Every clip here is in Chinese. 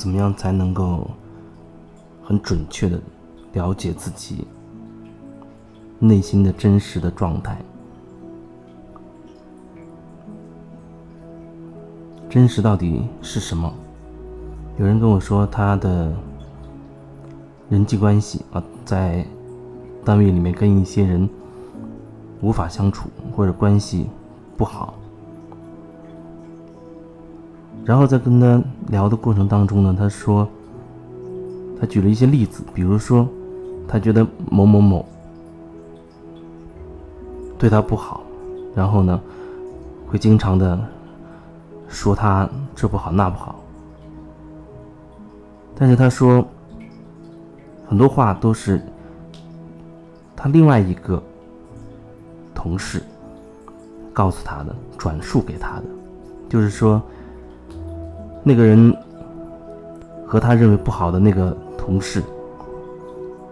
怎么样才能够很准确的了解自己内心的真实的状态？真实到底是什么？有人跟我说，他的人际关系啊，在单位里面跟一些人无法相处，或者关系不好。然后在跟他聊的过程当中呢，他说，他举了一些例子，比如说，他觉得某某某对他不好，然后呢，会经常的说他这不好那不好。但是他说，很多话都是他另外一个同事告诉他的，转述给他的，就是说。那个人和他认为不好的那个同事，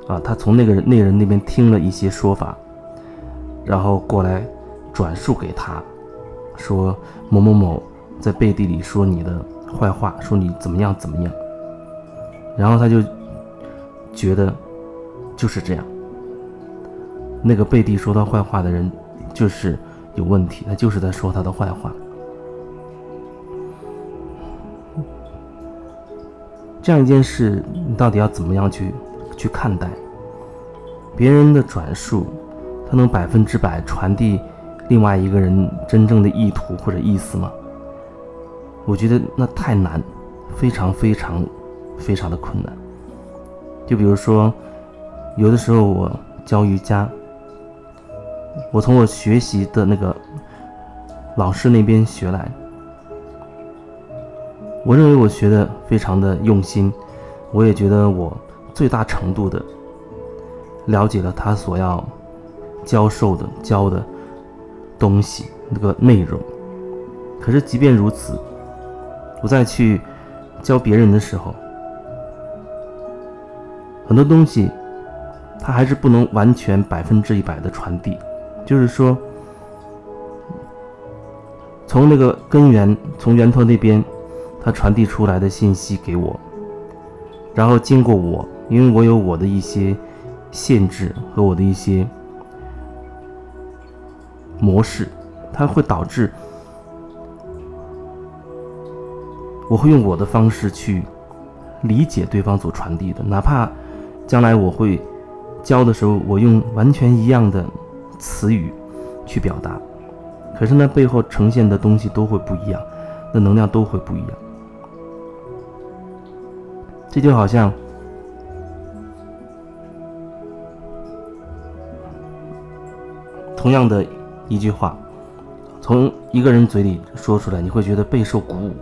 啊，他从那个人那人那边听了一些说法，然后过来转述给他，说某某某在背地里说你的坏话，说你怎么样怎么样，然后他就觉得就是这样，那个背地说他坏话的人就是有问题，他就是在说他的坏话。这样一件事，你到底要怎么样去去看待？别人的转述，他能百分之百传递另外一个人真正的意图或者意思吗？我觉得那太难，非常非常非常的困难。就比如说，有的时候我教瑜伽，我从我学习的那个老师那边学来。我认为我学的非常的用心，我也觉得我最大程度的了解了他所要教授的教的东西那个内容。可是即便如此，我再去教别人的时候，很多东西他还是不能完全百分之一百的传递。就是说，从那个根源，从源头那边。他传递出来的信息给我，然后经过我，因为我有我的一些限制和我的一些模式，它会导致我会用我的方式去理解对方所传递的，哪怕将来我会教的时候，我用完全一样的词语去表达，可是那背后呈现的东西都会不一样，那能量都会不一样。这就好像，同样的一句话，从一个人嘴里说出来，你会觉得备受鼓舞，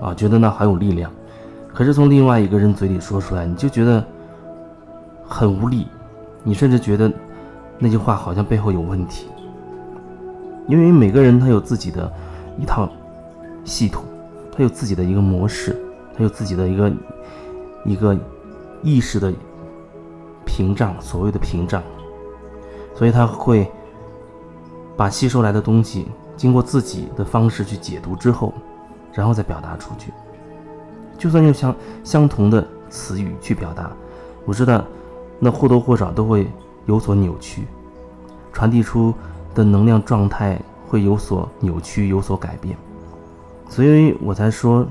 啊，觉得那很有力量；可是从另外一个人嘴里说出来，你就觉得很无力，你甚至觉得那句话好像背后有问题。因为每个人他有自己的一套系统，他有自己的一个模式。他有自己的一个一个意识的屏障，所谓的屏障，所以他会把吸收来的东西经过自己的方式去解读之后，然后再表达出去。就算用相相同的词语去表达，我知道那或多或少都会有所扭曲，传递出的能量状态会有所扭曲，有所改变，所以我才说。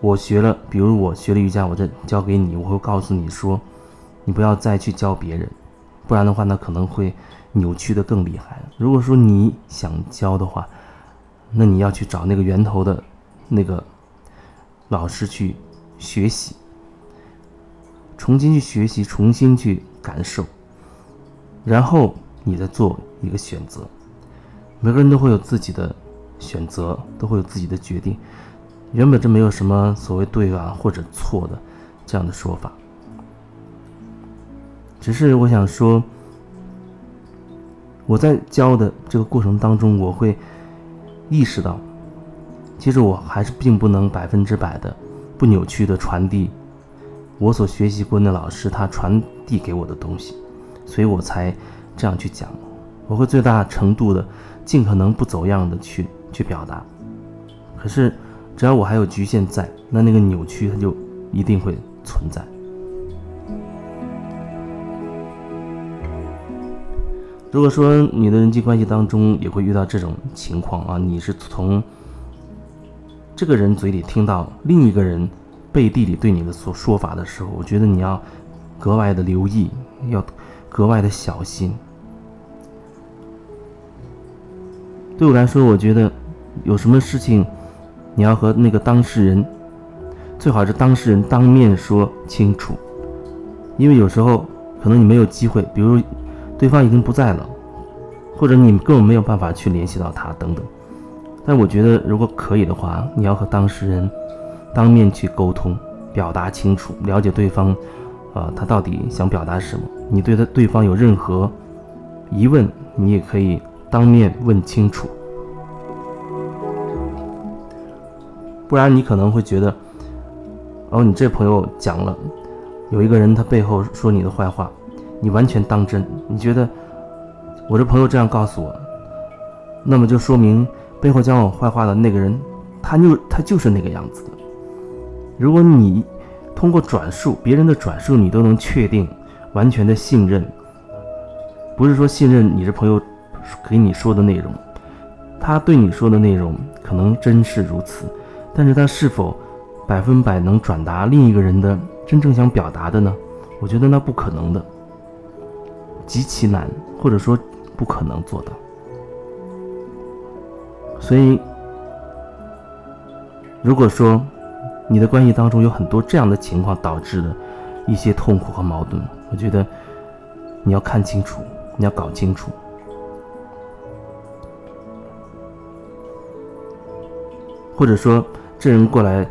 我学了，比如我学了瑜伽，我再教给你，我会告诉你说，你不要再去教别人，不然的话，那可能会扭曲的更厉害。如果说你想教的话，那你要去找那个源头的那个老师去学习，重新去学习，重新去感受，然后你再做一个选择。每个人都会有自己的选择，都会有自己的决定。原本这没有什么所谓对啊或者错的这样的说法，只是我想说，我在教的这个过程当中，我会意识到，其实我还是并不能百分之百的不扭曲的传递我所学习过那老师他传递给我的东西，所以我才这样去讲。我会最大程度的尽可能不走样的去去表达，可是。只要我还有局限在，那那个扭曲它就一定会存在。如果说你的人际关系当中也会遇到这种情况啊，你是从这个人嘴里听到另一个人背地里对你的所说法的时候，我觉得你要格外的留意，要格外的小心。对我来说，我觉得有什么事情，你要和那个当事人，最好是当事人当面说清楚，因为有时候可能你没有机会，比如对方已经不在了，或者你根本没有办法去联系到他等等。但我觉得，如果可以的话，你要和当事人当面去沟通，表达清楚，了解对方，呃，他到底想表达什么。你对他对方有任何疑问，你也可以。当面问清楚，不然你可能会觉得，哦，你这朋友讲了，有一个人他背后说你的坏话，你完全当真，你觉得我这朋友这样告诉我，那么就说明背后讲我坏话的那个人，他就他就是那个样子的。如果你通过转述别人的转述，你都能确定完全的信任，不是说信任你这朋友。给你说的内容，他对你说的内容可能真是如此，但是他是否百分百能转达另一个人的真正想表达的呢？我觉得那不可能的，极其难，或者说不可能做到。所以，如果说你的关系当中有很多这样的情况导致的一些痛苦和矛盾，我觉得你要看清楚，你要搞清楚。或者说，这人过来，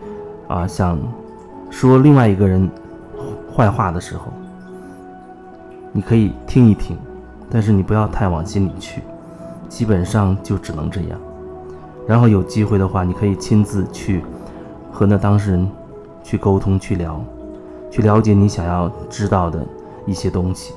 啊，想说另外一个人坏话的时候，你可以听一听，但是你不要太往心里去，基本上就只能这样。然后有机会的话，你可以亲自去和那当事人去沟通、去聊，去了解你想要知道的一些东西。